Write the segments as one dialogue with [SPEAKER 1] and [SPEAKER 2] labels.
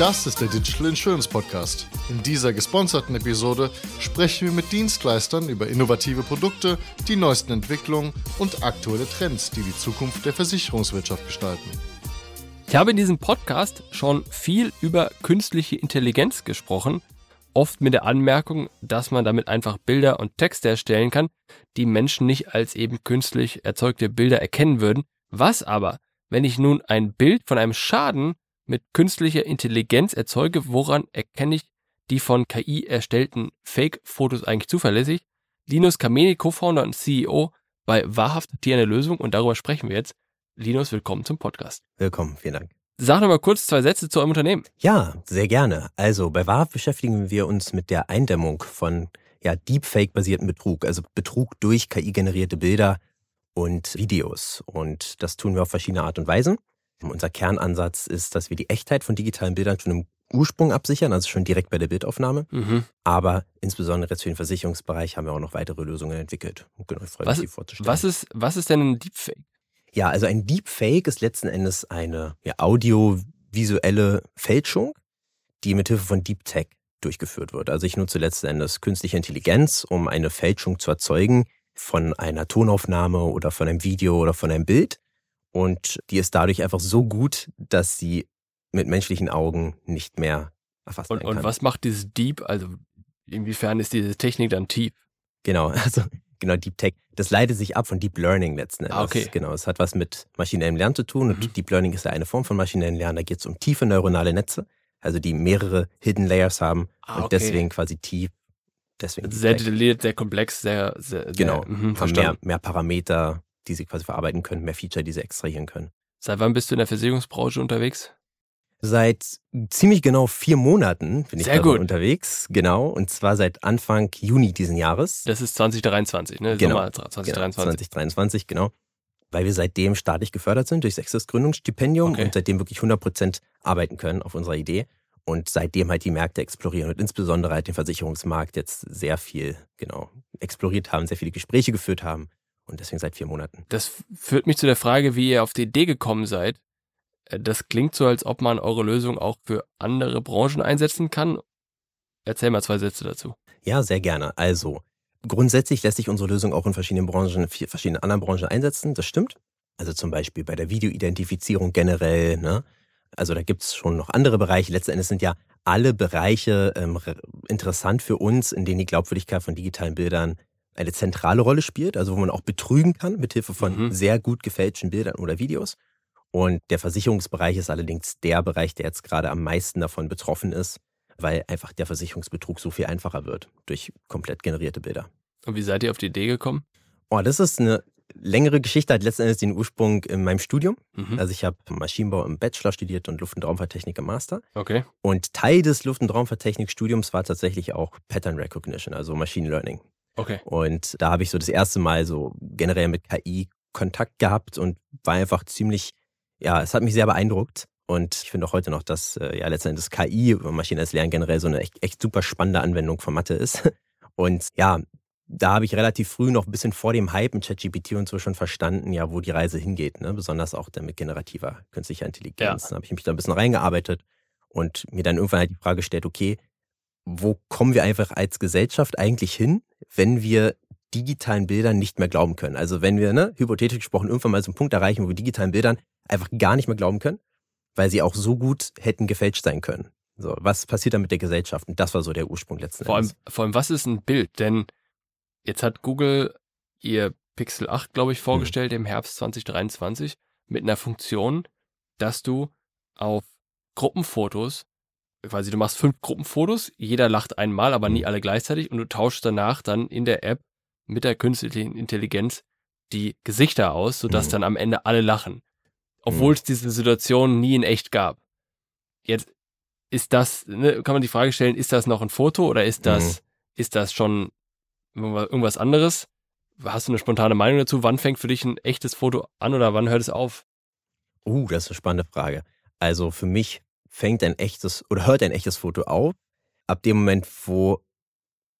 [SPEAKER 1] Das ist der Digital Insurance Podcast. In dieser gesponserten Episode sprechen wir mit Dienstleistern über innovative Produkte, die neuesten Entwicklungen und aktuelle Trends, die die Zukunft der Versicherungswirtschaft gestalten.
[SPEAKER 2] Ich habe in diesem Podcast schon viel über künstliche Intelligenz gesprochen, oft mit der Anmerkung, dass man damit einfach Bilder und Texte erstellen kann, die Menschen nicht als eben künstlich erzeugte Bilder erkennen würden. Was aber, wenn ich nun ein Bild von einem Schaden mit künstlicher Intelligenz erzeuge, woran erkenne ich die von KI erstellten Fake-Fotos eigentlich zuverlässig? Linus Kameni, Co-Founder und CEO bei Wahrhaft die eine Lösung und darüber sprechen wir jetzt. Linus, willkommen zum Podcast.
[SPEAKER 3] Willkommen, vielen Dank.
[SPEAKER 2] Sag noch mal kurz zwei Sätze zu eurem Unternehmen.
[SPEAKER 3] Ja, sehr gerne. Also bei Wahrhaft beschäftigen wir uns mit der Eindämmung von ja, Deepfake-basierten Betrug, also Betrug durch KI-generierte Bilder und Videos. Und das tun wir auf verschiedene Art und Weisen. Unser Kernansatz ist, dass wir die Echtheit von digitalen Bildern schon im Ursprung absichern, also schon direkt bei der Bildaufnahme.
[SPEAKER 2] Mhm.
[SPEAKER 3] Aber insbesondere jetzt für den Versicherungsbereich haben wir auch noch weitere Lösungen entwickelt. Genau, ich freue
[SPEAKER 2] Was,
[SPEAKER 3] mich, die vorzustellen.
[SPEAKER 2] was, ist, was ist denn ein Deepfake?
[SPEAKER 3] Ja, also ein Deepfake ist letzten Endes eine ja, audiovisuelle Fälschung, die mithilfe von Deep Tech durchgeführt wird. Also ich nutze letzten Endes künstliche Intelligenz, um eine Fälschung zu erzeugen von einer Tonaufnahme oder von einem Video oder von einem Bild. Und die ist dadurch einfach so gut, dass sie mit menschlichen Augen nicht mehr erfasst
[SPEAKER 2] Und,
[SPEAKER 3] werden
[SPEAKER 2] und
[SPEAKER 3] kann.
[SPEAKER 2] was macht dieses Deep? Also inwiefern ist diese Technik dann tief?
[SPEAKER 3] Genau, also genau, Deep Tech. Das leitet sich ab von Deep Learning letzten Endes.
[SPEAKER 2] Ah, okay.
[SPEAKER 3] Genau, es hat was mit maschinellem Lernen zu tun und
[SPEAKER 2] Mhm.
[SPEAKER 3] Deep Learning ist ja eine Form von maschinellem Lernen. Da geht es um tiefe neuronale Netze, also die mehrere Hidden Layers haben
[SPEAKER 2] Ah,
[SPEAKER 3] und
[SPEAKER 2] okay.
[SPEAKER 3] deswegen quasi tief. Deswegen
[SPEAKER 2] Also
[SPEAKER 3] Deep
[SPEAKER 2] sehr detailliert, sehr komplex, sehr, sehr
[SPEAKER 3] Genau,
[SPEAKER 2] sehr, mhm,
[SPEAKER 3] haben mehr, mehr Parameter, die sie quasi verarbeiten können, mehr Feature, die sie extrahieren können.
[SPEAKER 2] Seit wann bist du in der Versicherungsbranche unterwegs?
[SPEAKER 3] Seit ziemlich genau vier Monaten bin ich
[SPEAKER 2] Sehr
[SPEAKER 3] darin
[SPEAKER 2] gut.
[SPEAKER 3] unterwegs, genau, und zwar seit Anfang Juni diesen Jahres.
[SPEAKER 2] Das ist 2023, ne?
[SPEAKER 3] Genau.
[SPEAKER 2] Sommer
[SPEAKER 3] Genau,
[SPEAKER 2] 2023.
[SPEAKER 3] 2023, genau. Weil wir seitdem staatlich gefördert sind durch sechstes Gründungsstipendium
[SPEAKER 2] Okay.
[SPEAKER 3] und seitdem wirklich 100% arbeiten können auf unserer Idee. Und seitdem halt die Märkte explorieren und insbesondere halt den Versicherungsmarkt jetzt sehr viel, genau, exploriert haben, sehr viele Gespräche geführt haben. Und deswegen seit vier Monaten.
[SPEAKER 2] Das führt mich zu der Frage, wie ihr auf die Idee gekommen seid. Äh, Das klingt so, als ob man eure Lösung auch für andere Branchen einsetzen kann. Erzähl mal zwei Sätze dazu.
[SPEAKER 3] Ja, sehr gerne. Also, grundsätzlich lässt sich unsere Lösung auch in verschiedenen Branchen, verschiedenen anderen Branchen einsetzen. Das stimmt. Also zum Beispiel bei der Videoidentifizierung generell, ne? Also da gibt's schon noch andere Bereiche. Letzten Endes sind ja alle Bereiche ähm, re- interessant für uns, in denen die Glaubwürdigkeit von digitalen Bildern eine zentrale Rolle spielt, also wo man auch betrügen kann mit Hilfe von
[SPEAKER 2] Mhm.
[SPEAKER 3] sehr gut gefälschten Bildern oder Videos. Und der Versicherungsbereich ist allerdings der Bereich, der jetzt gerade am meisten davon betroffen ist, weil einfach der Versicherungsbetrug so viel einfacher wird durch komplett generierte Bilder.
[SPEAKER 2] Und wie seid ihr auf die Idee gekommen?
[SPEAKER 3] Oh, das ist eine längere Geschichte, hat letzten Endes den Ursprung in meinem Studium.
[SPEAKER 2] Mhm.
[SPEAKER 3] Also ich habe Maschinenbau im Bachelor studiert und Luft- und Raumfahrttechnik im Master.
[SPEAKER 2] Okay.
[SPEAKER 3] Und Teil des Luft- und Raumfahrttechnikstudiums war tatsächlich auch Pattern Recognition, also Machine Learning.
[SPEAKER 2] Okay.
[SPEAKER 3] Und da habe ich so das erste Mal so generell mit KI Kontakt gehabt und war einfach ziemlich, ja, es hat mich sehr beeindruckt. Und ich finde auch heute noch, dass äh, ja letztendlich KI, maschinelles Lernen generell so eine echt, echt super spannende Anwendung von Mathe ist. Und ja, da habe ich relativ früh noch ein bisschen vor dem Hype mit ChatGPT und so schon verstanden, ja, wo die Reise hingeht, ne? Besonders auch dann mit generativer künstlicher Intelligenz.
[SPEAKER 2] Ja.
[SPEAKER 3] Da habe ich mich da ein bisschen reingearbeitet und mir dann irgendwann halt die Frage gestellt, okay, wo kommen wir einfach als Gesellschaft eigentlich hin, wenn wir digitalen Bildern nicht mehr glauben können? Also wenn wir, ne, hypothetisch gesprochen, irgendwann mal so einen Punkt erreichen, wo wir digitalen Bildern einfach gar nicht mehr glauben können, weil sie auch so gut hätten gefälscht sein können. So, was passiert dann mit der Gesellschaft? Und das war so der Ursprung letzten
[SPEAKER 2] Vor allem,
[SPEAKER 3] Endes.
[SPEAKER 2] vor allem, was ist ein Bild? Denn jetzt hat Google ihr Pixel 8, glaube ich, vorgestellt im Herbst 2023 mit einer Funktion, dass du auf Gruppenfotos, quasi du machst fünf Gruppenfotos, jeder lacht einmal, aber nie
[SPEAKER 3] Mhm.
[SPEAKER 2] alle gleichzeitig und du tauschst danach dann in der App mit der künstlichen Intelligenz die Gesichter aus, sodass
[SPEAKER 3] Mhm.
[SPEAKER 2] dann am Ende alle lachen. Obwohl es diese Situation nie in echt gab. Jetzt ist das, ne, kann man die Frage stellen, ist das noch ein Foto oder ist das, ist das schon irgendwas anderes? Hast du eine spontane Meinung dazu? Wann fängt für dich ein echtes Foto an oder wann hört es auf?
[SPEAKER 3] Uh, das ist eine spannende Frage. Also für mich fängt ein echtes oder hört ein echtes Foto auf, ab dem Moment, wo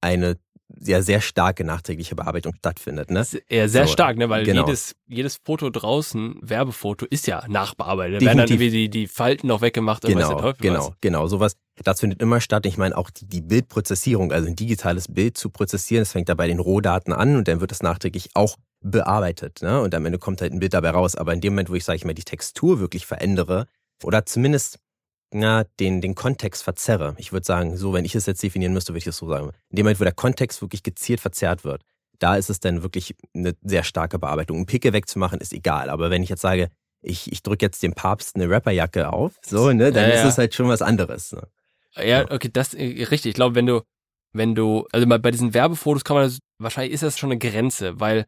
[SPEAKER 3] eine ja sehr starke nachträgliche Bearbeitung stattfindet. Ne?
[SPEAKER 2] Ja, sehr
[SPEAKER 3] So,
[SPEAKER 2] stark, ne? weil
[SPEAKER 3] genau.
[SPEAKER 2] jedes, jedes Foto draußen, Werbefoto, ist ja nachbearbeitet. Da werden dann irgendwie die, die Falten noch weggemacht weiß der
[SPEAKER 3] Genau,
[SPEAKER 2] Teufel
[SPEAKER 3] genau,
[SPEAKER 2] was.
[SPEAKER 3] genau. Sowas, das findet immer statt. Ich meine, auch die, die Bildprozessierung, also ein digitales Bild zu prozessieren, das fängt da bei den Rohdaten an und dann wird das nachträglich auch bearbeitet. Ne? Und am Ende kommt halt ein Bild dabei raus. Aber in dem Moment, wo ich, sage ich mal, die Textur wirklich verändere oder zumindest na, den, den Kontext verzerre. Ich würde sagen, so, wenn ich es jetzt definieren müsste, würde ich es so sagen. In dem Moment, wo der Kontext wirklich gezielt verzerrt wird, da ist es dann wirklich eine sehr starke Bearbeitung. Ein Pickel wegzumachen ist egal. Aber wenn ich jetzt sage, ich, ich drücke jetzt dem Papst eine Rapperjacke auf, so, ne, dann
[SPEAKER 2] Ja,
[SPEAKER 3] ist
[SPEAKER 2] ja.
[SPEAKER 3] es halt schon was anderes. Ne?
[SPEAKER 2] Ja, okay, das äh, richtig. Ich glaube, wenn du, wenn du, also bei, diesen Werbefotos kann man das, wahrscheinlich ist das schon eine Grenze, weil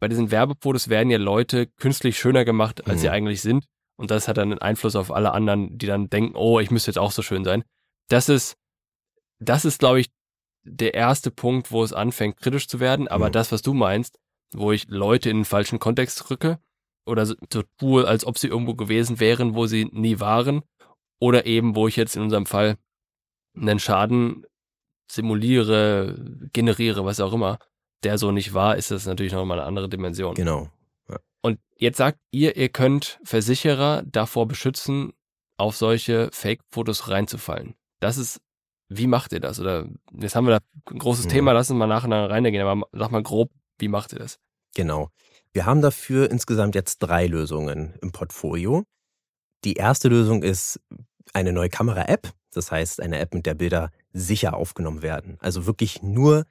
[SPEAKER 2] bei diesen Werbefotos werden ja Leute künstlich schöner gemacht, als sie
[SPEAKER 3] Mhm.
[SPEAKER 2] eigentlich sind. Und das hat dann einen Einfluss auf alle anderen, die dann denken, oh, ich müsste jetzt auch so schön sein. Das ist, das ist, glaube ich, der erste Punkt, wo es anfängt, kritisch zu werden. Aber
[SPEAKER 3] Mhm.
[SPEAKER 2] das, was du meinst, wo ich Leute in den falschen Kontext rücke oder so, so tue, als ob sie irgendwo gewesen wären, wo sie nie waren, oder eben, wo ich jetzt in unserem Fall einen Schaden simuliere, generiere, was auch immer, der so nicht war, ist das natürlich nochmal eine andere Dimension.
[SPEAKER 3] Genau.
[SPEAKER 2] Und jetzt sagt ihr, ihr könnt Versicherer davor beschützen, auf solche Fake-Fotos reinzufallen. Das ist, wie macht ihr das? Oder jetzt haben wir da ein großes
[SPEAKER 3] Ja.
[SPEAKER 2] Thema, lass uns mal nachher reingehen, aber sag mal grob, wie macht ihr das?
[SPEAKER 3] Genau. Wir haben dafür insgesamt jetzt drei Lösungen im Portfolio. Die erste Lösung ist eine neue Kamera-App. Das heißt, eine App, mit der Bilder sicher aufgenommen werden. Also wirklich nur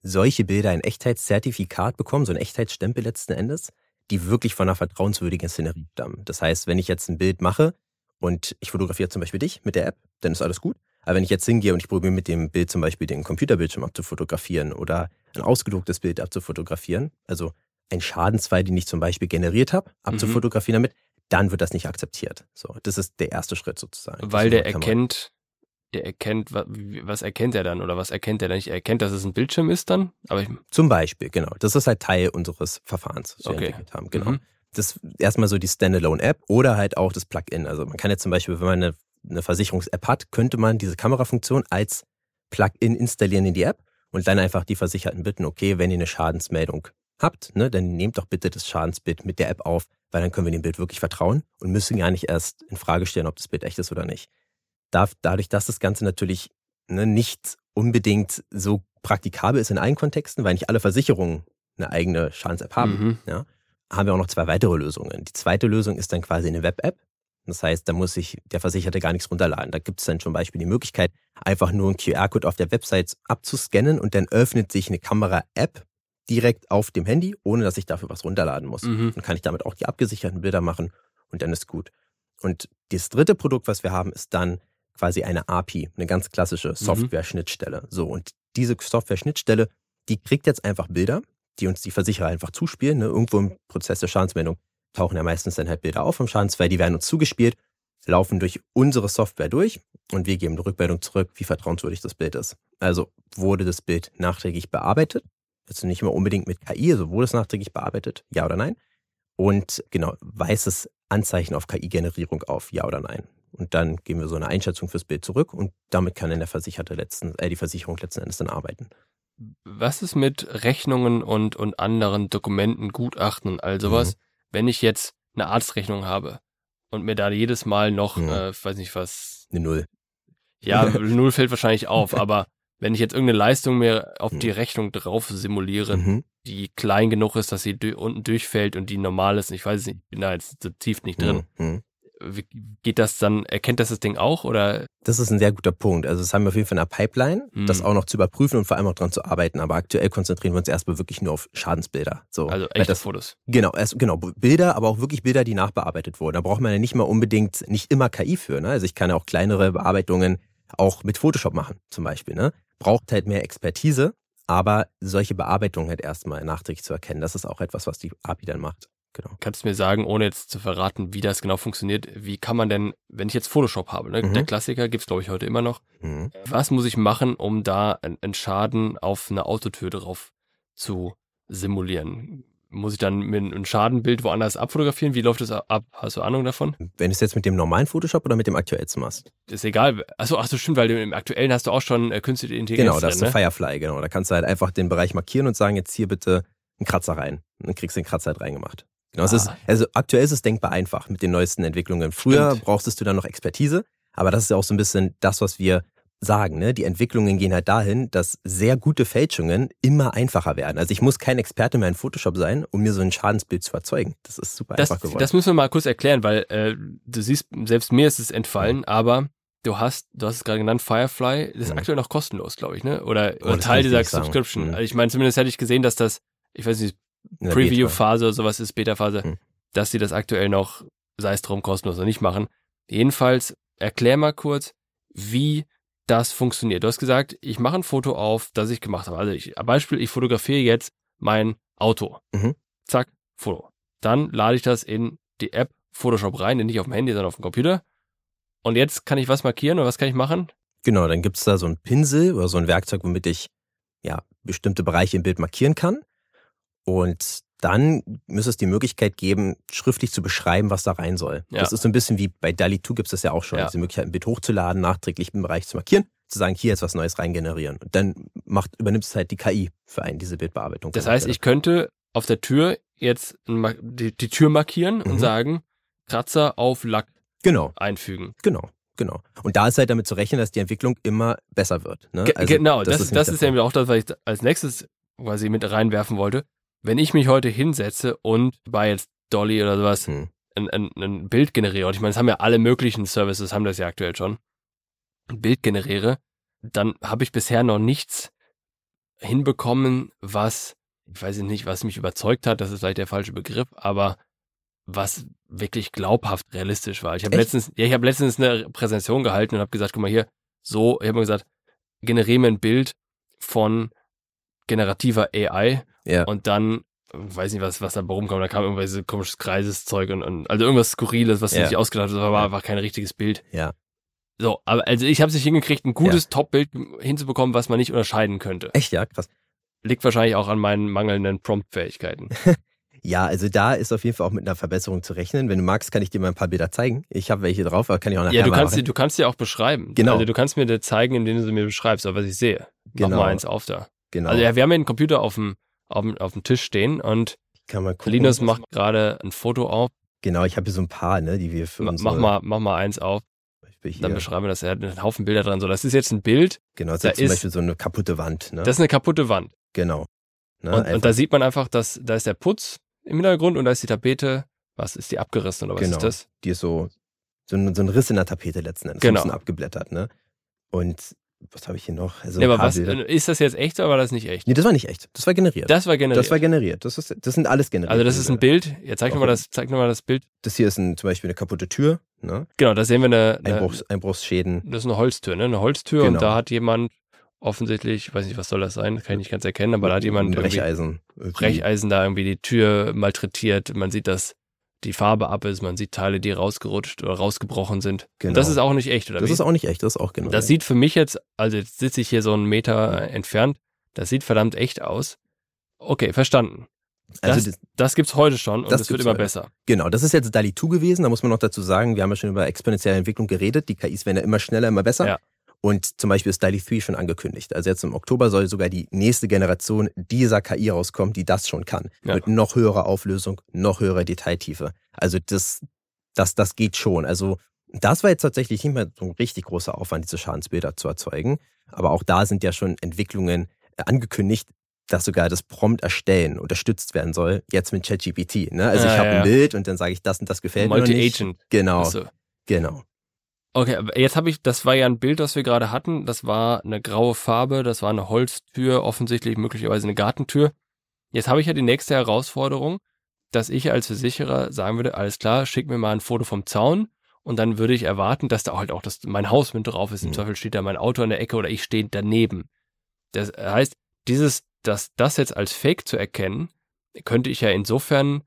[SPEAKER 3] solche Bilder ein Echtheitszertifikat bekommen, so ein Echtheitsstempel letzten Endes, die wirklich von einer vertrauenswürdigen Szenerie stammen. Das heißt, wenn ich jetzt ein Bild mache und ich fotografiere zum Beispiel dich mit der App, dann ist alles gut. Aber wenn ich jetzt hingehe und ich probiere mit dem Bild zum Beispiel den Computerbildschirm abzufotografieren oder ein ausgedrucktes Bild abzufotografieren, also ein Schadensfall, den ich zum Beispiel generiert habe, abzufotografieren damit, dann wird das nicht akzeptiert. So, das ist der erste Schritt sozusagen.
[SPEAKER 2] Weil der erkennt, der erkennt, wa- wie- was erkennt er dann oder was erkennt er dann nicht? Er erkennt, dass es ein Bildschirm ist dann, aber ich,
[SPEAKER 3] Zum Beispiel, genau. Das ist halt Teil unseres Verfahrens, das wir
[SPEAKER 2] Okay.
[SPEAKER 3] entwickelt haben. Genau.
[SPEAKER 2] Mhm.
[SPEAKER 3] Das ist erstmal so die Standalone-App oder halt auch das Plugin. Also man kann jetzt zum Beispiel, wenn man eine, eine Versicherungs-App hat, könnte man diese Kamerafunktion als Plugin installieren in die App und dann einfach die Versicherten bitten, okay, wenn ihr eine Schadensmeldung habt, ne, dann nehmt doch bitte das Schadensbild mit der App auf, weil dann können wir dem Bild wirklich vertrauen und müssen gar nicht erst in Frage stellen, ob das Bild echt ist oder nicht. Darf, dadurch, dass das Ganze natürlich ne, nicht unbedingt so praktikabel ist in allen Kontexten, weil nicht alle Versicherungen eine eigene Schadens-App haben,
[SPEAKER 2] Mhm.
[SPEAKER 3] haben wir auch noch zwei weitere Lösungen. Die zweite Lösung ist dann quasi eine Web-App. Das heißt, da muss sich der Versicherte gar nichts runterladen. Da gibt es dann zum Beispiel die Möglichkeit, einfach nur einen QR-Code auf der Website abzuscannen und dann öffnet sich eine Kamera-App direkt auf dem Handy, ohne dass ich dafür was runterladen muss.
[SPEAKER 2] Mhm.
[SPEAKER 3] Dann kann ich damit auch die abgesicherten Bilder machen und dann ist gut. Und das dritte Produkt, was wir haben, ist dann quasi eine API, eine ganz klassische Software-Schnittstelle. So, und diese Software-Schnittstelle, die kriegt jetzt einfach Bilder, die uns die Versicherer einfach zuspielen. Ne? Irgendwo im Prozess der Schadensmeldung tauchen ja meistens dann halt Bilder auf vom Schadensfall, die werden uns zugespielt, laufen durch unsere Software durch und wir geben eine Rückmeldung zurück, wie vertrauenswürdig das Bild ist. Also wurde das Bild nachträglich bearbeitet, jetzt nicht immer unbedingt mit KI, also wurde es nachträglich bearbeitet, ja oder nein? Und genau, weißes Anzeichen auf KI-Generierung auf, ja oder nein? Und dann geben wir so eine Einschätzung fürs Bild zurück und damit kann dann der Versicherte letzten, äh, die Versicherung letzten Endes dann arbeiten.
[SPEAKER 2] Was ist mit Rechnungen und, und anderen Dokumenten, Gutachten und all sowas,
[SPEAKER 3] Mhm.
[SPEAKER 2] wenn ich jetzt eine Arztrechnung habe und mir da jedes Mal noch,
[SPEAKER 3] Ja.
[SPEAKER 2] äh, weiß nicht was,
[SPEAKER 3] Eine Null.
[SPEAKER 2] ja, null fällt wahrscheinlich auf, aber wenn ich jetzt irgendeine Leistung mir auf
[SPEAKER 3] Mhm.
[SPEAKER 2] die Rechnung drauf simuliere,
[SPEAKER 3] Mhm.
[SPEAKER 2] die klein genug ist, dass sie unten durchfällt und die normal ist, ich weiß es nicht, ich bin da jetzt so tief nicht drin.
[SPEAKER 3] Mhm.
[SPEAKER 2] Geht das dann, erkennt das das Ding auch oder?
[SPEAKER 3] Das ist ein sehr guter Punkt. Also das haben wir auf jeden Fall in der Pipeline,
[SPEAKER 2] Mhm.
[SPEAKER 3] das auch noch zu überprüfen und vor allem auch dran zu arbeiten. Aber aktuell konzentrieren wir uns erstmal wirklich nur auf Schadensbilder. So,
[SPEAKER 2] Also echte
[SPEAKER 3] das,
[SPEAKER 2] Fotos.
[SPEAKER 3] Genau, erst, genau, Bilder, aber auch wirklich Bilder, die nachbearbeitet wurden. Da braucht man ja nicht mal unbedingt, nicht immer KI für. Ne? Also ich kann ja auch kleinere Bearbeitungen auch mit Photoshop machen, zum Beispiel. Ne? Braucht halt mehr Expertise, aber solche Bearbeitungen halt erstmal nachträglich zu erkennen, das ist auch etwas, was die API dann macht. Genau.
[SPEAKER 2] Kannst du mir sagen, ohne jetzt zu verraten, wie das genau funktioniert, wie kann man denn, wenn ich jetzt Photoshop habe, ne?
[SPEAKER 3] Mhm.
[SPEAKER 2] der Klassiker gibt's glaube ich heute immer noch,
[SPEAKER 3] Mhm.
[SPEAKER 2] was muss ich machen, um da einen Schaden auf eine Autotür drauf zu simulieren? muss ich dann mit ein Schadenbild woanders abfotografieren? Wie läuft das ab? Hast du Ahnung davon?
[SPEAKER 3] Wenn du es jetzt mit dem normalen Photoshop oder mit dem aktuellsten machst?
[SPEAKER 2] Ist egal. Achso, ach so, stimmt, weil im aktuellen hast du auch schon äh, künstliche Intelligenz.
[SPEAKER 3] Genau, das
[SPEAKER 2] drin,
[SPEAKER 3] ist
[SPEAKER 2] ne?
[SPEAKER 3] Firefly, genau. Da kannst du halt einfach den Bereich markieren und sagen, jetzt hier bitte einen Kratzer rein. Und dann kriegst du den Kratzer halt reingemacht. Genau,
[SPEAKER 2] Ah.
[SPEAKER 3] ist, also aktuell ist es denkbar einfach mit den neuesten Entwicklungen. Früher
[SPEAKER 2] Stimmt.
[SPEAKER 3] brauchtest du dann noch Expertise, aber das ist ja auch so ein bisschen das, was wir sagen. Ne? Die Entwicklungen gehen halt dahin, dass sehr gute Fälschungen immer einfacher werden. Also ich muss kein Experte mehr in Photoshop sein, um mir so ein Schadensbild zu erzeugen. Das ist super
[SPEAKER 2] Das,
[SPEAKER 3] einfach geworden.
[SPEAKER 2] das müssen wir mal kurz erklären, weil äh, du siehst, selbst mir ist es entfallen, aber du hast, du hast es gerade genannt, Firefly, das ist
[SPEAKER 3] Mhm.
[SPEAKER 2] aktuell noch kostenlos, glaube ich, ne? Oder,
[SPEAKER 3] Oh,
[SPEAKER 2] oder Teil dieser. Subscription.
[SPEAKER 3] Mhm.
[SPEAKER 2] Also ich meine, zumindest hätte ich gesehen, dass das, ich weiß nicht. Preview-Phase oder sowas ist, Beta-Phase,
[SPEAKER 3] Mhm.
[SPEAKER 2] dass sie das aktuell noch, sei es drum, kostenlos oder nicht machen. Jedenfalls, erklär mal kurz, wie das funktioniert. Du hast gesagt, ich mache ein Foto auf, das ich gemacht habe. Also ich, Beispiel, ich fotografiere jetzt mein Auto.
[SPEAKER 3] Mhm.
[SPEAKER 2] Zack, Foto. Dann lade ich das in die App Photoshop rein, nicht auf dem Handy, sondern auf dem Computer. Und jetzt kann ich was markieren oder was kann ich machen?
[SPEAKER 3] Genau, dann gibt's da so einen Pinsel oder so ein Werkzeug, womit ich ja bestimmte Bereiche im Bild markieren kann. Und dann müsste es die Möglichkeit geben, schriftlich zu beschreiben, was da rein soll.
[SPEAKER 2] Ja.
[SPEAKER 3] Das ist so ein bisschen wie bei DALI 2 gibt's das ja auch schon.
[SPEAKER 2] Ja.
[SPEAKER 3] Diese Möglichkeit, ein Bild hochzuladen, nachträglich im Bereich zu markieren, zu sagen, hier jetzt was Neues reingenerieren. Und dann macht, übernimmt es halt die KI für einen, diese Bildbearbeitung.
[SPEAKER 2] Das heißt, ich könnte auf der Tür jetzt die, die Tür markieren und
[SPEAKER 3] Mhm.
[SPEAKER 2] sagen, Kratzer auf Lack
[SPEAKER 3] Genau,
[SPEAKER 2] einfügen.
[SPEAKER 3] genau, genau. Und da ist halt damit zu rechnen, dass die Entwicklung immer besser wird. Ne? Also
[SPEAKER 2] genau, das, ist,
[SPEAKER 3] nicht
[SPEAKER 2] das ist nämlich auch das, was ich als nächstes quasi mit reinwerfen wollte. Wenn ich mich heute hinsetze und bei jetzt Dolly oder sowas
[SPEAKER 3] Hm.
[SPEAKER 2] ein, ein, ein Bild generiere, und ich meine, es haben ja alle möglichen Services, haben das ja aktuell schon, ein Bild generiere, dann habe ich bisher noch nichts hinbekommen, was, ich weiß nicht, was mich überzeugt hat, das ist vielleicht der falsche Begriff, aber was wirklich glaubhaft realistisch war. Ich habe letztens, ja, ich habe letztens eine Präsentation gehalten und habe gesagt, guck mal hier, so, ich habe mir gesagt, generiere mir ein Bild von generativer AI
[SPEAKER 3] Ja.
[SPEAKER 2] und dann weiß nicht, was, was da rumkam, da kam irgendwelches komisches Kreiseszeug und, und also irgendwas Skurriles, was
[SPEAKER 3] Ja.
[SPEAKER 2] sich ausgedacht hat, aber war, war kein richtiges Bild.
[SPEAKER 3] Ja.
[SPEAKER 2] So, aber also ich habe es nicht hingekriegt, ein gutes Top-Bild hinzubekommen, was man nicht unterscheiden könnte.
[SPEAKER 3] Echt, ja, krass.
[SPEAKER 2] Liegt wahrscheinlich auch an meinen mangelnden Prompt-Fähigkeiten.
[SPEAKER 3] Ja, also da ist auf jeden Fall auch mit einer Verbesserung zu rechnen. Wenn du magst, kann ich dir mal ein paar Bilder zeigen. Ich habe welche drauf, aber kann ich auch nachher
[SPEAKER 2] Ja, du kannst, dir, du kannst dir auch beschreiben.
[SPEAKER 3] Genau.
[SPEAKER 2] Also du kannst mir dir zeigen, indem du sie mir beschreibst, aber was ich sehe. Mach
[SPEAKER 3] Genau.
[SPEAKER 2] mal eins auf da.
[SPEAKER 3] Genau.
[SPEAKER 2] Also ja, wir haben ja einen Computer auf dem, auf dem, auf dem Tisch stehen und. Linus macht gerade ein Foto auf.
[SPEAKER 3] Genau, ich habe hier so ein paar, ne, die wir für
[SPEAKER 2] Ma-
[SPEAKER 3] uns
[SPEAKER 2] Mach mal, mach mal eins auf.
[SPEAKER 3] Hier,
[SPEAKER 2] Dann beschreiben wir das. Er hat einen Haufen Bilder dran. So, das ist jetzt ein Bild.
[SPEAKER 3] genau, das
[SPEAKER 2] da
[SPEAKER 3] ist zum Beispiel so eine kaputte Wand. Ne?
[SPEAKER 2] Das ist eine kaputte Wand.
[SPEAKER 3] genau. Ne,
[SPEAKER 2] Und, und da sieht man einfach, dass da ist der Putz im Hintergrund und da ist die Tapete. Was ist die abgerissen oder was
[SPEAKER 3] Genau.
[SPEAKER 2] ist das?
[SPEAKER 3] die ist so, so, ein, so ein Riss in der Tapete letzten Endes.
[SPEAKER 2] Genau.
[SPEAKER 3] Ein bisschen abgeblättert, ne? Und was habe ich hier noch? Also
[SPEAKER 2] Nee, aber was,
[SPEAKER 3] Bilder.
[SPEAKER 2] ist das jetzt echt oder war das nicht echt?
[SPEAKER 3] Nee, das war nicht echt. Das war generiert.
[SPEAKER 2] Das war generiert.
[SPEAKER 3] Das war generiert. Das, ist, das sind alles generiert.
[SPEAKER 2] also das ist ein Bild. Jetzt zeig nochmal das, zeig noch mal das Bild.
[SPEAKER 3] Das hier ist ein, zum Beispiel eine kaputte Tür, ne?
[SPEAKER 2] Genau, da sehen wir eine, eine
[SPEAKER 3] Einbruchs, Einbruchsschäden.
[SPEAKER 2] das ist eine Holztür, ne? Eine Holztür und
[SPEAKER 3] Genau.
[SPEAKER 2] da hat jemand offensichtlich, ich weiß nicht, was soll das sein, kann ich nicht ganz erkennen, aber da hat jemand
[SPEAKER 3] Brecheisen.
[SPEAKER 2] Brecheisen da irgendwie die Tür malträtiert. Man sieht, dass die Farbe ab ist, man sieht Teile, die rausgerutscht oder rausgebrochen sind.
[SPEAKER 3] Genau.
[SPEAKER 2] Und das ist auch nicht echt, oder
[SPEAKER 3] Das
[SPEAKER 2] wie?
[SPEAKER 3] ist auch nicht echt, das ist auch genau.
[SPEAKER 2] Das sieht für mich jetzt, also jetzt sitze ich hier so einen Meter entfernt, das sieht verdammt echt aus. Okay, verstanden.
[SPEAKER 3] also
[SPEAKER 2] das-
[SPEAKER 3] das,
[SPEAKER 2] Das gibt's heute schon und
[SPEAKER 3] Das
[SPEAKER 2] es wird immer
[SPEAKER 3] heute.
[SPEAKER 2] besser.
[SPEAKER 3] genau, das ist jetzt DALI 2 gewesen. Da muss man noch dazu sagen, wir haben ja schon über exponentielle Entwicklung geredet. Die KIs werden ja immer schneller, immer besser.
[SPEAKER 2] Ja.
[SPEAKER 3] Und zum Beispiel ist DALI 3 schon angekündigt. Also jetzt im Oktober soll sogar die nächste Generation dieser KI rauskommen, die das schon kann.
[SPEAKER 2] Ja.
[SPEAKER 3] Mit noch höherer Auflösung, noch höherer Detailtiefe. Also das, das, das geht schon. Also das war jetzt tatsächlich nicht mehr so ein richtig großer Aufwand, diese Schadensbilder zu erzeugen. Aber auch da sind ja schon Entwicklungen äh, angekündigt, dass sogar das Prompt erstellen unterstützt werden soll, jetzt mit ChatGPT. Ne? Also
[SPEAKER 2] Ja,
[SPEAKER 3] ich habe
[SPEAKER 2] ja,
[SPEAKER 3] ein Bild und dann sage ich, das und das gefällt mir.
[SPEAKER 2] Multi-Agent.
[SPEAKER 3] Genau,
[SPEAKER 2] Achso.
[SPEAKER 3] genau.
[SPEAKER 2] Okay, jetzt habe ich, das war ja ein Bild, das wir gerade hatten. Das war eine graue Farbe, das war eine Holztür, offensichtlich möglicherweise eine Gartentür. Jetzt habe ich ja die nächste Herausforderung, dass ich als Versicherer sagen würde, alles klar, schick mir mal ein Foto vom Zaun und dann würde ich erwarten, dass da halt auch das, mein Haus mit drauf ist. Im
[SPEAKER 3] Mhm.
[SPEAKER 2] Zweifel steht da mein Auto in der Ecke oder ich stehe daneben. Das heißt, dieses, das, das jetzt als Fake zu erkennen, könnte ich ja insofern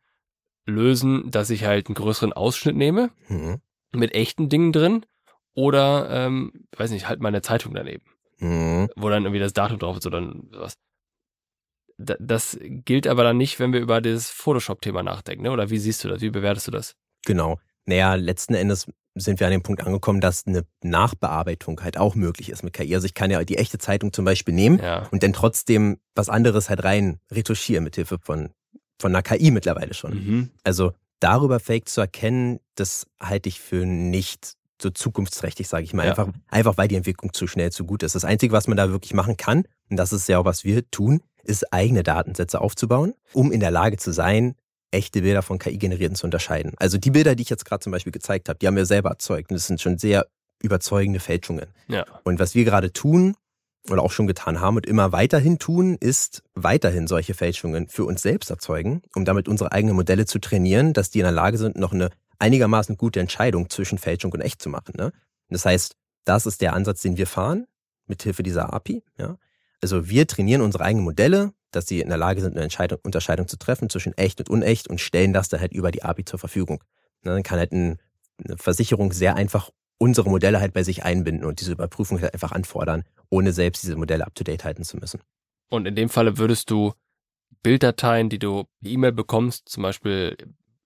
[SPEAKER 2] lösen, dass ich halt einen größeren Ausschnitt nehme
[SPEAKER 3] Mhm.
[SPEAKER 2] Mit echten Dingen drin oder, ähm, weiß nicht, halt meine Zeitung daneben,
[SPEAKER 3] Mhm.
[SPEAKER 2] wo dann irgendwie das Datum drauf ist oder was. das gilt aber dann nicht, wenn wir über das Photoshop-Thema nachdenken, ne? oder wie siehst du das, wie bewertest du das?
[SPEAKER 3] Genau. Naja, letzten Endes sind wir an dem Punkt angekommen, dass eine Nachbearbeitung halt auch möglich ist mit KI. Also ich kann ja die echte Zeitung zum Beispiel nehmen
[SPEAKER 2] Ja.
[SPEAKER 3] und dann trotzdem was anderes halt rein retuschieren mit Hilfe von, von einer KI mittlerweile schon.
[SPEAKER 2] Mhm.
[SPEAKER 3] Also darüber Fake zu erkennen, das halte ich für nicht so zukunftsträchtig, sage ich mal.
[SPEAKER 2] Ja.
[SPEAKER 3] Einfach, einfach weil die Entwicklung zu schnell zu gut ist. Das Einzige, was man da wirklich machen kann, und das ist ja auch, was wir tun, ist eigene Datensätze aufzubauen, um in der Lage zu sein, echte Bilder von KI-generierten zu unterscheiden. Also die Bilder, die ich jetzt gerade zum Beispiel gezeigt habe, die haben wir selber erzeugt und das sind schon sehr überzeugende Fälschungen.
[SPEAKER 2] Ja.
[SPEAKER 3] Und was wir gerade tun oder auch schon getan haben und immer weiterhin tun, ist weiterhin solche Fälschungen für uns selbst erzeugen, um damit unsere eigenen Modelle zu trainieren, dass die in der Lage sind, noch eine einigermaßen gute Entscheidung zwischen Fälschung und echt zu machen. Ne? Das heißt, das ist der Ansatz, den wir fahren, mithilfe dieser API. Ja? Also wir trainieren unsere eigenen Modelle, dass sie in der Lage sind, eine Unterscheidung zu treffen zwischen echt und unecht und stellen das dann halt über die API zur Verfügung. Ne, Dann kann halt ein, eine Versicherung sehr einfach unsere Modelle halt bei sich einbinden und diese Überprüfung halt einfach anfordern, ohne selbst diese Modelle up-to-date halten zu müssen.
[SPEAKER 2] Und in dem Falle würdest du Bilddateien, die du E-Mail bekommst, zum Beispiel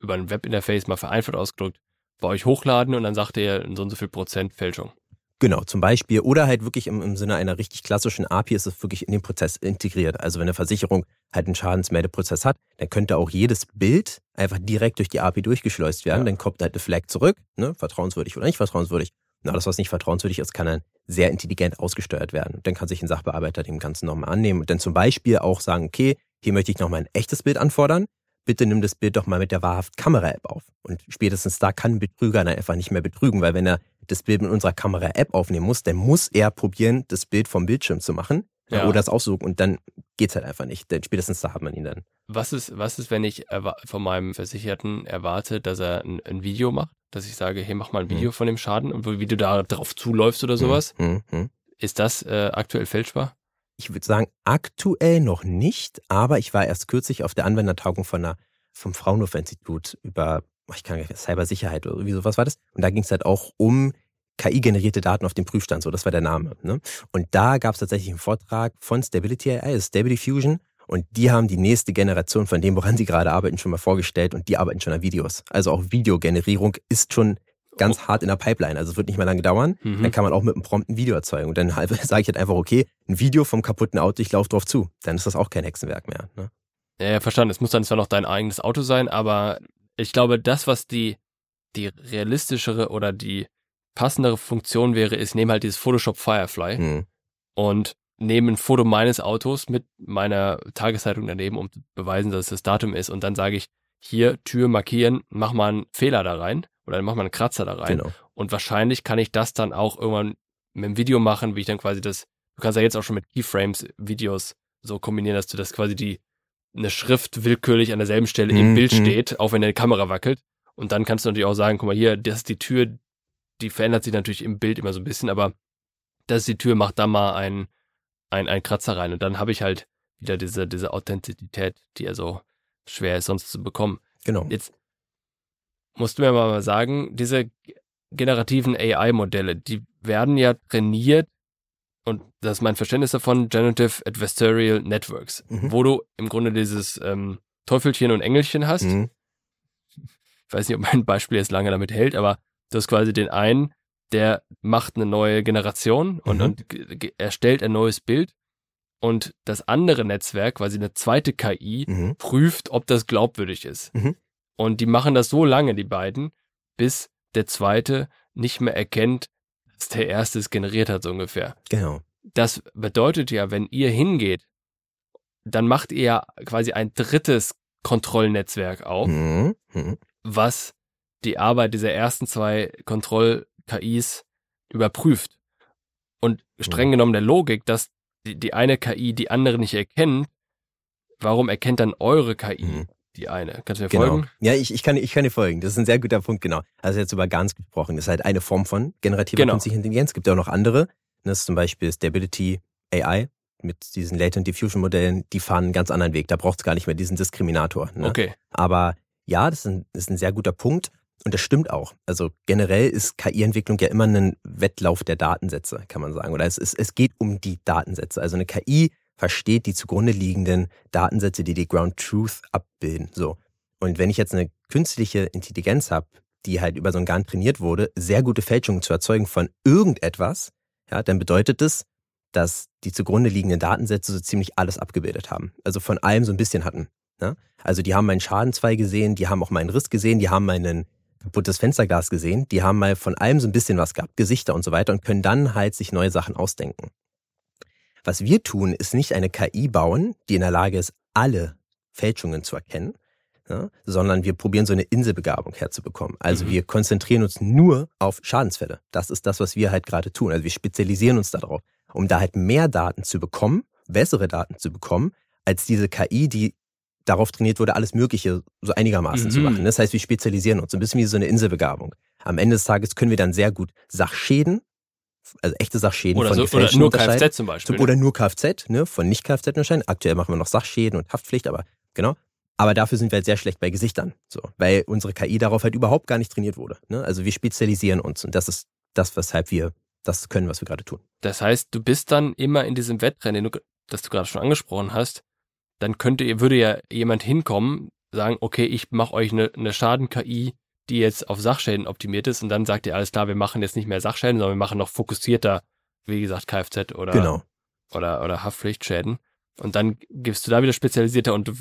[SPEAKER 2] über ein Webinterface mal vereinfacht ausgedrückt, bei euch hochladen und dann sagt ihr so und so viel Prozent Fälschung.
[SPEAKER 3] Genau, zum Beispiel. Oder halt wirklich im, im Sinne einer richtig klassischen API ist es wirklich in den Prozess integriert. Also wenn eine Versicherung halt einen Schadensmeldeprozess hat, dann könnte auch jedes Bild einfach direkt durch die API durchgeschleust werden.
[SPEAKER 2] Ja.
[SPEAKER 3] Dann kommt halt eine Flag zurück, ne, vertrauenswürdig oder nicht vertrauenswürdig. Und alles, was nicht vertrauenswürdig ist, kann dann sehr intelligent ausgesteuert werden. Dann kann sich ein Sachbearbeiter dem Ganzen nochmal annehmen und dann zum Beispiel auch sagen, okay, hier möchte ich nochmal ein echtes Bild anfordern. Bitte nimm das Bild doch mal mit der wahrhaft Kamera-App auf. Und spätestens da kann ein Betrüger dann einfach nicht mehr betrügen, weil wenn er das Bild mit unserer Kamera-App aufnehmen muss, dann muss er probieren, das Bild vom Bildschirm zu machen
[SPEAKER 2] Ja.
[SPEAKER 3] oder das aussuchen und dann geht's halt einfach nicht. Denn spätestens da hat man ihn dann.
[SPEAKER 2] Was ist, was ist, wenn ich von meinem Versicherten erwarte, dass er ein, ein Video macht? Dass ich sage, hey, mach mal ein Video von dem Schaden und wie du da drauf zuläufst oder sowas.
[SPEAKER 3] Hm, hm.
[SPEAKER 2] Ist das äh, aktuell fälschbar?
[SPEAKER 3] Ich würde sagen, aktuell noch nicht, aber ich war erst kürzlich auf der Anwendertagung von einer, vom Fraunhofer-Institut über, ich kann gar nicht, Cybersicherheit oder irgendwie sowas war das. Und da ging es halt auch um KI-generierte Daten auf dem Prüfstand, so das war der Name. Ne? Und da gab es tatsächlich einen Vortrag von Stability AI, Stability Fusion. Und die haben die nächste Generation von dem, woran sie gerade arbeiten, schon mal vorgestellt und die arbeiten schon an Videos. Also auch Videogenerierung ist schon ganz hart in der Pipeline. Also es wird nicht mehr lange dauern.
[SPEAKER 2] Mhm.
[SPEAKER 3] Dann kann man auch mit einem Prompt ein Video erzeugen. Und dann halt, sage ich halt einfach, okay, ein Video vom kaputten Auto, ich laufe drauf zu. Dann ist das auch kein Hexenwerk mehr. Ne?
[SPEAKER 2] Ja, ja, verstanden. Es muss dann zwar noch dein eigenes Auto sein, aber ich glaube, das, was die, die realistischere oder die passendere Funktion wäre, ist, nehme halt dieses Photoshop Firefly
[SPEAKER 3] Hm.
[SPEAKER 2] und nehme ein Foto meines Autos mit meiner Tageszeitung daneben, um zu beweisen, dass es das Datum ist. Und dann sage ich, hier Tür markieren, mach mal einen Fehler da rein oder mach mal einen Kratzer da rein.
[SPEAKER 3] Genau.
[SPEAKER 2] Und wahrscheinlich kann ich das dann auch irgendwann mit dem Video machen, wie ich dann quasi das, du kannst ja jetzt auch schon mit Keyframes Videos so kombinieren, dass du das quasi die, eine Schrift willkürlich an derselben Stelle im
[SPEAKER 3] Mhm,
[SPEAKER 2] Bild
[SPEAKER 3] mhm.
[SPEAKER 2] steht, auch wenn deine Kamera wackelt. Und dann kannst du natürlich auch sagen, guck mal hier, das ist die Tür, die verändert sich natürlich im Bild immer so ein bisschen, aber das ist die Tür, mach da mal ein, ein, ein Kratzer rein. Und dann habe ich halt wieder diese, diese Authentizität, die ja so schwer ist, sonst zu bekommen.
[SPEAKER 3] Genau.
[SPEAKER 2] Jetzt musst du mir mal sagen, diese generativen AI-Modelle, die werden ja trainiert, und das ist mein Verständnis davon, Generative Adversarial Networks,
[SPEAKER 3] Mhm.
[SPEAKER 2] wo du im Grunde dieses ähm, Teufelchen und Engelchen hast.
[SPEAKER 3] Mhm.
[SPEAKER 2] Ich weiß nicht, ob mein Beispiel jetzt lange damit hält, aber du hast quasi den einen, der macht eine neue Generation und,
[SPEAKER 3] Mhm.
[SPEAKER 2] und erstellt ein neues Bild. Und das andere Netzwerk, quasi eine zweite KI,
[SPEAKER 3] Mhm.
[SPEAKER 2] prüft, ob das glaubwürdig ist.
[SPEAKER 3] Mhm.
[SPEAKER 2] Und die machen das so lange, die beiden, bis der zweite nicht mehr erkennt, dass der erste es generiert hat, so ungefähr.
[SPEAKER 3] Genau.
[SPEAKER 2] Das bedeutet ja, wenn ihr hingeht, dann macht ihr ja quasi ein drittes Kontrollnetzwerk auf,
[SPEAKER 3] Mhm. Mhm.
[SPEAKER 2] was die Arbeit dieser ersten zwei Kontroll-KIs überprüft. Und streng
[SPEAKER 3] Mhm.
[SPEAKER 2] genommen der Logik, dass die, die eine KI die andere nicht erkennt, warum erkennt dann eure KI
[SPEAKER 3] Mhm.
[SPEAKER 2] Die eine? Kannst du mir
[SPEAKER 3] Genau.
[SPEAKER 2] folgen?
[SPEAKER 3] Ja, ich, ich, kann, ich kann dir folgen. Das ist ein sehr guter Punkt, genau. Also jetzt über GANs gesprochen. Das ist halt eine Form von generativer
[SPEAKER 2] Genau.
[SPEAKER 3] künstlicher Intelligenz. Es gibt ja auch noch andere. Das ist zum Beispiel Stability AI mit diesen Latent Diffusion Modellen. Die fahren einen ganz anderen Weg. Da braucht es gar nicht mehr diesen Diskriminator. Ne?
[SPEAKER 2] Okay.
[SPEAKER 3] Aber ja, das ist, ein, das ist ein sehr guter Punkt. Und das stimmt auch. Also generell ist KI-Entwicklung ja immer ein Wettlauf der Datensätze, kann man sagen. Oder es, ist, es geht um die Datensätze. Also eine KI versteht die zugrunde liegenden Datensätze, die die Ground Truth abbilden. So. Und wenn ich jetzt eine künstliche Intelligenz habe, die halt über so ein GAN trainiert wurde, sehr gute Fälschungen zu erzeugen von irgendetwas, ja, dann bedeutet es, dass die zugrunde liegenden Datensätze so ziemlich alles abgebildet haben. Also von allem so ein bisschen hatten. Ja? Also die haben meinen Schadenzweig gesehen, die haben auch meinen Riss gesehen, die haben meinen kaputtes Fensterglas gesehen, die haben mal von allem so ein bisschen was gehabt, Gesichter und so weiter und können dann halt sich neue Sachen ausdenken. Was wir tun, ist nicht eine KI bauen, die in der Lage ist, alle Fälschungen zu erkennen, ja, sondern wir probieren so eine Inselbegabung herzubekommen. Also mhm. wir konzentrieren uns nur auf Schadensfälle. Das ist das, was wir halt gerade tun. Also wir spezialisieren uns darauf, um da halt mehr Daten zu bekommen, bessere Daten zu bekommen, als diese KI, die darauf trainiert wurde, alles Mögliche so einigermaßen mhm. zu machen. Das heißt, wir spezialisieren uns, ein bisschen wie so eine Inselbegabung. Am Ende des Tages können wir dann sehr gut Sachschäden, also echte Sachschäden
[SPEAKER 2] oder
[SPEAKER 3] von
[SPEAKER 2] so, oder nur Kfz zum Beispiel.
[SPEAKER 3] Oder nur Kfz, ne, von nicht Kfz unterscheiden. Aktuell machen wir noch Sachschäden und Haftpflicht, aber genau. Aber dafür sind wir halt sehr schlecht bei Gesichtern, so, weil unsere KI darauf halt überhaupt gar nicht trainiert wurde. Ne? Also wir spezialisieren uns und das ist das, weshalb wir das können, was wir gerade tun.
[SPEAKER 2] Das heißt, du bist dann immer in diesem Wettrennen, das du gerade schon angesprochen hast, dann könnte, würde ja jemand hinkommen, sagen, okay, ich mache euch eine, eine Schaden-KI, die jetzt auf Sachschäden optimiert ist und dann sagt ihr, alles klar, wir machen jetzt nicht mehr Sachschäden, sondern wir machen noch fokussierter, wie gesagt, Kfz oder,
[SPEAKER 3] genau.
[SPEAKER 2] oder, oder Haftpflichtschäden. Und dann gibst du da wieder spezialisierter und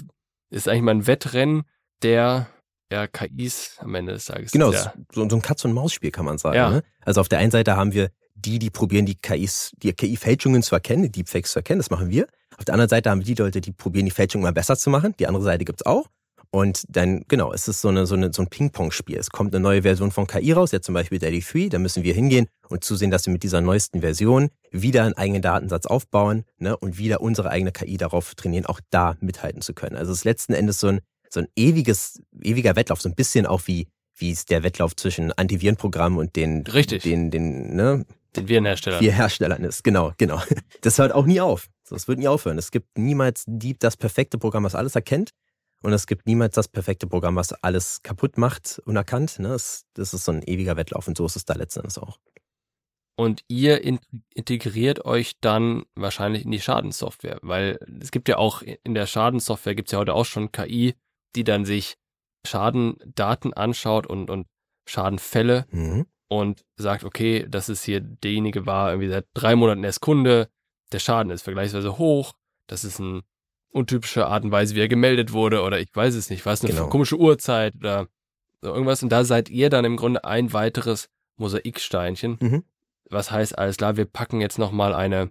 [SPEAKER 2] ist eigentlich mal ein Wettrennen der ja, KIs am Ende des Tages.
[SPEAKER 3] Genau, so, so ein Katz-und-Maus-Spiel kann man sagen. Ja. Ne? Also auf der einen Seite haben wir die, die probieren, die KIs, die KI-Fälschungen zu erkennen, die Deepfakes zu erkennen, das machen wir. Auf der anderen Seite haben wir die Leute, die probieren, die Fälschung mal besser zu machen. Die andere Seite gibt's auch. Und dann, genau, es ist so, eine, so, eine, so ein Ping-Pong-Spiel. Es kommt eine neue Version von KI raus, jetzt zum Beispiel Daddy 3, da müssen wir hingehen und zusehen, dass wir mit dieser neuesten Version wieder einen eigenen Datensatz aufbauen ne, und wieder unsere eigene KI darauf trainieren, auch da mithalten zu können. Also es ist letzten Endes so ein, so ein ewiges, ewiger Wettlauf, so ein bisschen auch wie, wie es der Wettlauf zwischen Antivirenprogrammen und den,
[SPEAKER 2] Richtig.
[SPEAKER 3] den, den, ne,
[SPEAKER 2] den Virenherstellern.
[SPEAKER 3] Virenherstellern ist, genau, genau. Das hört auch nie auf. Das wird nie aufhören. Es gibt niemals die, das perfekte Programm, was alles erkennt. Und es gibt niemals das perfekte Programm, was alles kaputt macht, unerkannt. Ne? Das, das ist so ein ewiger Wettlauf und so ist es da letzten Endes auch.
[SPEAKER 2] Und ihr integriert euch dann wahrscheinlich in die Schadenssoftware, weil es gibt ja auch in der Schadenssoftware gibt es ja heute auch schon KI, die dann sich Schadendaten anschaut und, und Schadenfälle mhm. und sagt, okay, das ist hier derjenige war irgendwie seit drei Monaten erst Kunde, der Schaden ist vergleichsweise hoch, das ist ein untypische Art und Weise, wie er gemeldet wurde oder ich weiß es nicht, was eine genau. komische Uhrzeit oder so irgendwas. Und da seid ihr dann im Grunde ein weiteres Mosaiksteinchen. Mhm. Was heißt, alles klar, wir packen jetzt nochmal eine,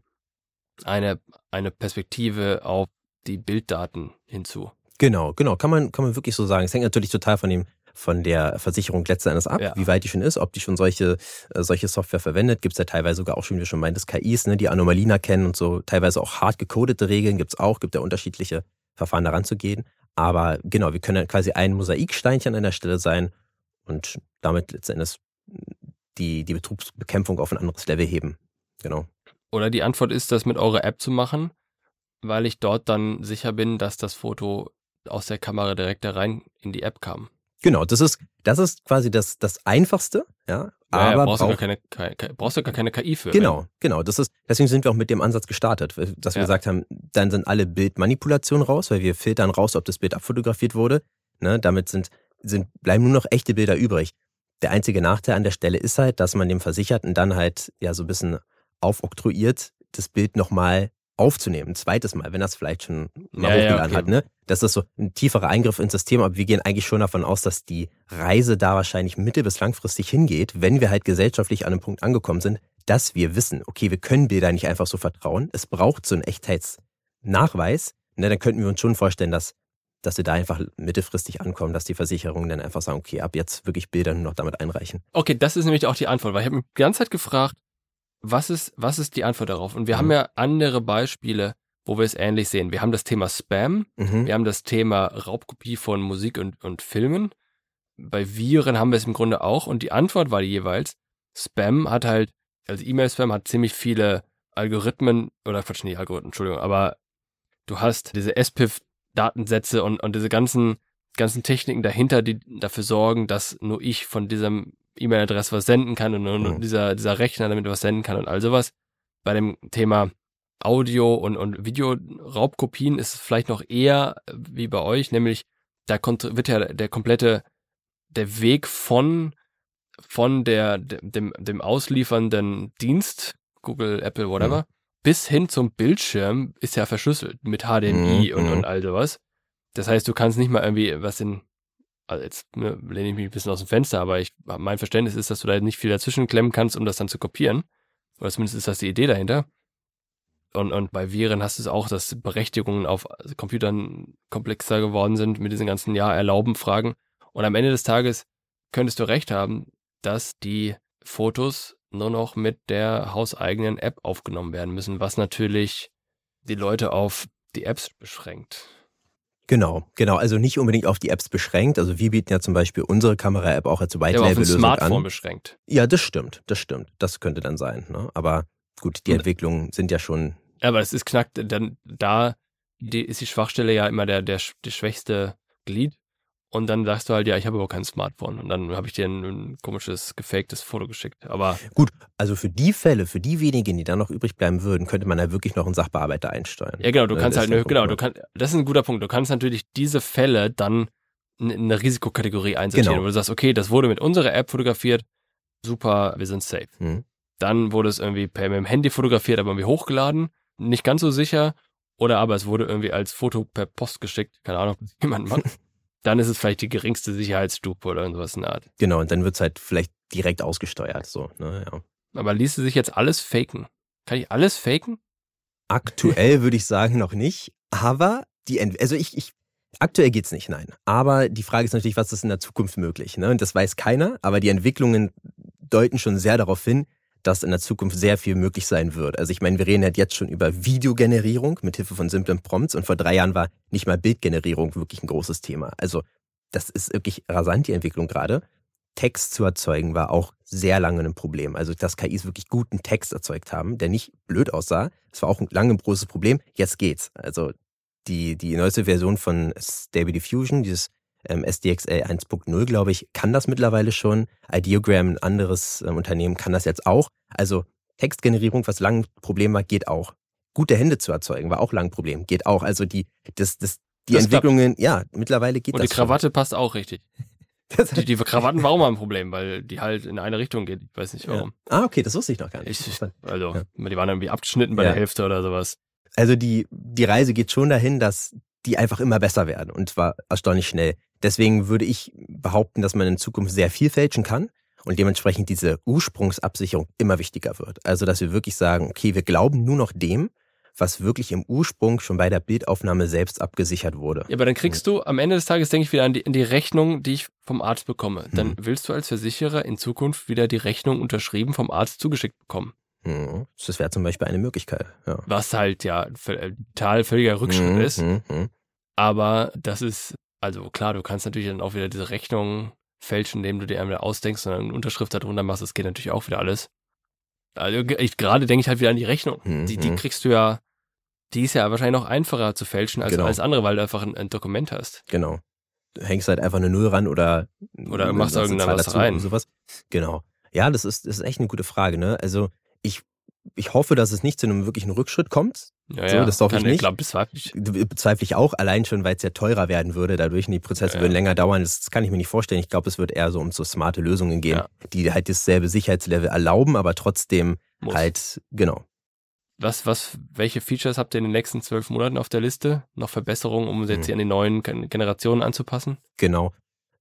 [SPEAKER 2] eine, eine Perspektive auf die Bilddaten hinzu.
[SPEAKER 3] Genau, genau, kann man, kann man wirklich so sagen. Es hängt natürlich total von dem von der Versicherung letzten Endes ab, ja. wie weit die schon ist, ob die schon solche, äh, solche Software verwendet. Gibt es ja teilweise sogar auch schon, wie du schon meintest, KIs, ne, die Anomalien erkennen und so. Teilweise auch hart gecodete Regeln gibt es auch, gibt ja unterschiedliche Verfahren daran zu gehen. Aber genau, wir können quasi ein Mosaiksteinchen an der Stelle sein und damit letzten Endes die, die Betrugsbekämpfung auf ein anderes Level heben. Genau.
[SPEAKER 2] Oder die Antwort ist, das mit eurer App zu machen, weil ich dort dann sicher bin, dass das Foto aus der Kamera direkt da rein in die App kam.
[SPEAKER 3] Genau, das ist, das ist quasi das, das Einfachste, ja. Aber ja,
[SPEAKER 2] brauchst, brauch, du gar keine, brauchst du gar keine KI für.
[SPEAKER 3] Genau, ne? genau. Das ist, deswegen sind wir auch mit dem Ansatz gestartet, dass wir ja. gesagt haben, dann sind alle Bildmanipulationen raus, weil wir filtern raus, ob das Bild abfotografiert wurde. Ne, damit sind, sind, bleiben nur noch echte Bilder übrig. Der einzige Nachteil an der Stelle ist halt, dass man dem Versicherten dann halt ja so ein bisschen aufoktroyiert, das Bild nochmal aufzunehmen, ein zweites Mal, wenn das vielleicht schon mal ja, hochgeladen ja, okay. hat, ne? Das ist so ein tieferer Eingriff ins System, aber wir gehen eigentlich schon davon aus, dass die Reise da wahrscheinlich mittel- bis langfristig hingeht, wenn wir halt gesellschaftlich an einem Punkt angekommen sind, dass wir wissen, okay, wir können Bilder nicht einfach so vertrauen. Es braucht so einen Echtheitsnachweis. Ne, dann könnten wir uns schon vorstellen, dass, dass wir da einfach mittelfristig ankommen, dass die Versicherungen dann einfach sagen, okay, ab jetzt wirklich Bilder nur noch damit einreichen.
[SPEAKER 2] Okay, das ist nämlich auch die Antwort, weil ich habe mich die ganze Zeit gefragt, was ist, was ist die Antwort darauf? Und wir mhm. haben ja andere Beispiele, wo wir es ähnlich sehen. Wir haben das Thema Spam, mhm. wir haben das Thema Raubkopie von Musik und, und Filmen. Bei Viren haben wir es im Grunde auch und die Antwort war jeweils, Spam hat halt, also E-Mail-Spam hat ziemlich viele Algorithmen, oder Quatsch, nicht Algorithmen, Entschuldigung, aber du hast diese SPIF-Datensätze und, und diese ganzen, ganzen Techniken dahinter, die dafür sorgen, dass nur ich von diesem E-Mail-Adresse was senden kann und, und mhm. dieser, dieser Rechner damit was senden kann und all sowas. Bei dem Thema Audio- und, und Videoraubkopien ist es vielleicht noch eher wie bei euch, nämlich da wird ja der komplette, der Weg von, von der, dem, dem ausliefernden Dienst, Google, Apple, whatever, mhm. bis hin zum Bildschirm ist ja verschlüsselt mit HDMI mhm. und, und mhm. all sowas. Das heißt, du kannst nicht mal irgendwie was in, also jetzt ne, lehne ich mich ein bisschen aus dem Fenster, aber ich, mein Verständnis ist, dass du da nicht viel dazwischen klemmen kannst, um das dann zu kopieren. Oder zumindest ist das die Idee dahinter. Und, und bei Viren hast du es auch, dass Berechtigungen auf Computern komplexer geworden sind mit diesen ganzen Ja, erlauben Fragen. Und am Ende des Tages könntest du recht haben, dass die Fotos nur noch mit der hauseigenen App aufgenommen werden müssen, was natürlich die Leute auf die Apps beschränkt.
[SPEAKER 3] Genau, genau. Also nicht unbedingt auf die Apps beschränkt. Also wir bieten ja zum Beispiel unsere Kamera-App auch als
[SPEAKER 2] White-Label-Lösung
[SPEAKER 3] an.
[SPEAKER 2] Smartphone beschränkt.
[SPEAKER 3] Ja, das stimmt, das stimmt. Das könnte dann sein. Ne? Aber gut, die Entwicklungen sind ja schon
[SPEAKER 2] aber es ist knackt, dann da die, ist die Schwachstelle ja immer der, der, der schwächste Glied. Und dann sagst du halt, ja, ich habe aber kein Smartphone. Und dann habe ich dir ein, ein, komisches, gefaktes Foto geschickt. Aber
[SPEAKER 3] gut, also für die Fälle, für die wenigen, die dann noch übrig bleiben würden, könnte man da wirklich noch einen Sachbearbeiter einsteuern.
[SPEAKER 2] Ja, genau, du kannst halt, ne, genau, du kannst, das ist ein guter Punkt. Du kannst natürlich diese Fälle dann in eine Risikokategorie einsortieren, genau. wo du sagst, okay, das wurde mit unserer App fotografiert, super, wir sind safe. Mhm. Dann wurde es irgendwie per mit dem Handy fotografiert, aber irgendwie hochgeladen nicht ganz so sicher. Oder aber es wurde irgendwie als Foto per Post geschickt, keine Ahnung, ob jemand macht. Dann ist es vielleicht die geringste Sicherheitsstufe oder irgendwas in der Art.
[SPEAKER 3] Genau, und dann wird es halt vielleicht direkt ausgesteuert. So, ne, ja.
[SPEAKER 2] Aber ließe sich jetzt alles faken? Kann ich alles faken?
[SPEAKER 3] Aktuell würde ich sagen noch nicht. Aber die, Ent also ich, ich, aktuell geht's nicht, nein. Aber die Frage ist natürlich, was ist in der Zukunft möglich? Ne? Und das weiß keiner, aber die Entwicklungen deuten schon sehr darauf hin, dass in der Zukunft sehr viel möglich sein wird. Also ich meine, wir reden halt jetzt schon über Videogenerierung mit Hilfe von simplen Prompts und vor drei Jahren war nicht mal Bildgenerierung wirklich ein großes Thema. Also das ist wirklich rasant, die Entwicklung gerade. Text zu erzeugen war auch sehr lange ein Problem. Also, dass KIs wirklich guten Text erzeugt haben, der nicht blöd aussah, das war auch lange ein großes Problem. Jetzt geht's. Also, die, die neueste Version von Stable Diffusion, dieses ähm, SDXL 1.0, glaube ich, kann das mittlerweile schon. Ideogram, ein anderes ähm, Unternehmen, kann das jetzt auch. Also Textgenerierung, was lange ein Problem war, geht auch. Gute Hände zu erzeugen, war auch lang ein Problem, geht auch. Also die, das, das, die das Entwicklungen, klappt. ja, mittlerweile geht
[SPEAKER 2] Und
[SPEAKER 3] das.
[SPEAKER 2] Und die Krawatte schon. passt auch richtig. die, die Krawatten war auch mal ein Problem, weil die halt in eine Richtung geht. Ich weiß nicht warum.
[SPEAKER 3] Ja. Ah, okay, das wusste ich noch gar nicht.
[SPEAKER 2] Ich, also, ja. die waren irgendwie abgeschnitten bei ja. der Hälfte oder sowas.
[SPEAKER 3] Also die, die Reise geht schon dahin, dass die einfach immer besser werden und zwar erstaunlich schnell. Deswegen würde ich behaupten, dass man in Zukunft sehr viel fälschen kann und dementsprechend diese Ursprungsabsicherung immer wichtiger wird. Also, dass wir wirklich sagen, okay, wir glauben nur noch dem, was wirklich im Ursprung schon bei der Bildaufnahme selbst abgesichert wurde.
[SPEAKER 2] Ja, aber dann kriegst du am Ende des Tages, denke ich, wieder an die, an die Rechnung, die ich vom Arzt bekomme. Dann hm. willst du als Versicherer in Zukunft wieder die Rechnung unterschrieben vom Arzt zugeschickt bekommen.
[SPEAKER 3] Hm. Das wäre zum Beispiel eine Möglichkeit. Ja.
[SPEAKER 2] Was halt ja total völliger Rückschritt hm, ist. Hm, hm. Aber das ist, also klar, du kannst natürlich dann auch wieder diese Rechnung fälschen, indem du dir einmal ausdenkst und eine Unterschrift darunter machst. Das geht natürlich auch wieder alles. Also ich gerade denke ich halt wieder an die Rechnung. Mhm. Die, die mhm. kriegst du ja, die ist ja wahrscheinlich noch einfacher zu fälschen als genau. alles andere, weil du einfach ein, ein, Dokument hast.
[SPEAKER 3] Genau. Du hängst halt einfach eine Null ran oder
[SPEAKER 2] oder machst irgendwas rein.
[SPEAKER 3] Sowas. Genau. Ja, das ist, das ist echt eine gute Frage. Ne? Also ich hoffe, dass es nicht zu einem wirklichen Rückschritt kommt.
[SPEAKER 2] Ja, so, das hoffe ich nicht. Glaub, bezweifle
[SPEAKER 3] ich. Bezweifle ich auch, allein schon, weil es ja teurer werden würde. Dadurch die Prozesse ja, würden länger dauern. Das, kann ich mir nicht vorstellen. Ich glaube, es wird eher so um so smarte Lösungen gehen, die halt dasselbe Sicherheitslevel erlauben, aber trotzdem Muss. halt, genau.
[SPEAKER 2] Was, was, welche Features habt ihr in den nächsten zwölf Monaten auf der Liste? Noch Verbesserungen, um jetzt hm. an die neuen Generationen anzupassen?
[SPEAKER 3] Genau.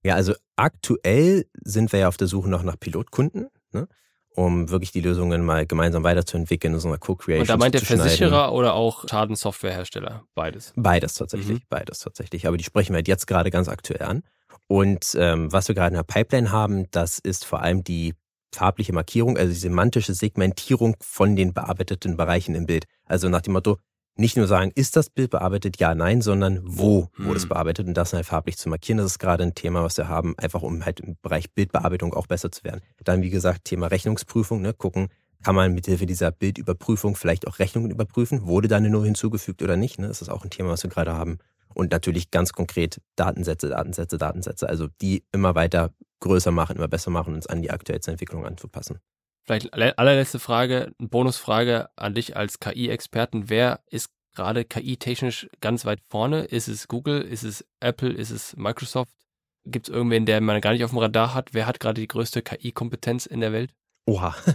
[SPEAKER 3] Ja, also aktuell sind wir ja auf der Suche noch nach Pilotkunden. Ne? Um wirklich die Lösungen mal gemeinsam weiterzuentwickeln, in so einer Co-Creation. Und
[SPEAKER 2] da meint der Versicherer oder auch Schadensoftwarehersteller? Beides.
[SPEAKER 3] Beides tatsächlich, mhm. beides tatsächlich. Aber die sprechen wir halt jetzt gerade ganz aktuell an. Und ähm, was wir gerade in der Pipeline haben, das ist vor allem die farbliche Markierung, also die semantische Segmentierung von den bearbeiteten Bereichen im Bild. Also nach dem Motto, nicht nur sagen, ist das Bild bearbeitet, ja, nein, sondern wo hm. wurde es bearbeitet und das halt farblich zu markieren. Das ist gerade ein Thema, was wir haben, einfach um halt im Bereich Bildbearbeitung auch besser zu werden. Dann, wie gesagt, Thema Rechnungsprüfung, ne, gucken, kann man mithilfe dieser Bildüberprüfung vielleicht auch Rechnungen überprüfen? Wurde da eine Null hinzugefügt oder nicht? Ne? Das ist auch ein Thema, was wir gerade haben. Und natürlich ganz konkret Datensätze, Datensätze, Datensätze, also die immer weiter größer machen, immer besser machen, uns an die aktuellste Entwicklung anzupassen.
[SPEAKER 2] Vielleicht allerletzte Frage, eine Bonusfrage an dich als KI-Experten. Wer ist gerade KI-technisch ganz weit vorne? Ist es Google? Ist es Apple? Ist es Microsoft? Gibt es irgendwen, der man gar nicht auf dem Radar hat? Wer hat gerade die größte KI-Kompetenz in der Welt?
[SPEAKER 3] Oha.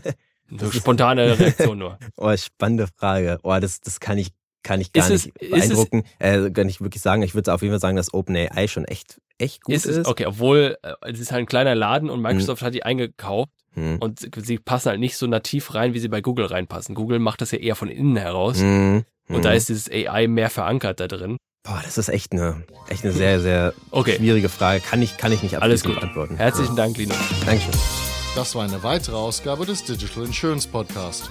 [SPEAKER 2] So spontane Reaktion nur.
[SPEAKER 3] oh, spannende Frage. Oh, das, das kann ich, kann ich gar
[SPEAKER 2] Ist
[SPEAKER 3] nicht
[SPEAKER 2] es-
[SPEAKER 3] beeindrucken. äh, kann ich wirklich sagen. Ich würde auf jeden Fall sagen, dass OpenAI schon echt, echt gut
[SPEAKER 2] Ist
[SPEAKER 3] ist.
[SPEAKER 2] es, okay, obwohl äh, es ist halt ein kleiner Laden und Microsoft hat die eingekauft
[SPEAKER 3] Hm.
[SPEAKER 2] und sie- passen halt nicht so nativ rein, wie sie bei Google reinpassen. Google macht das ja eher von innen heraus
[SPEAKER 3] Hm.
[SPEAKER 2] und da
[SPEAKER 3] Hm.
[SPEAKER 2] ist dieses AI mehr verankert da drin.
[SPEAKER 3] Boah, das ist echt eine, echt eine sehr, sehr
[SPEAKER 2] Okay,
[SPEAKER 3] schwierige Frage. Kann ich, kann ich nicht
[SPEAKER 2] Alles gut.
[SPEAKER 3] beantworten.
[SPEAKER 2] herzlichen Dank, Lino.
[SPEAKER 3] Dankeschön.
[SPEAKER 1] Das war eine weitere Ausgabe des Digital Insurance Podcast.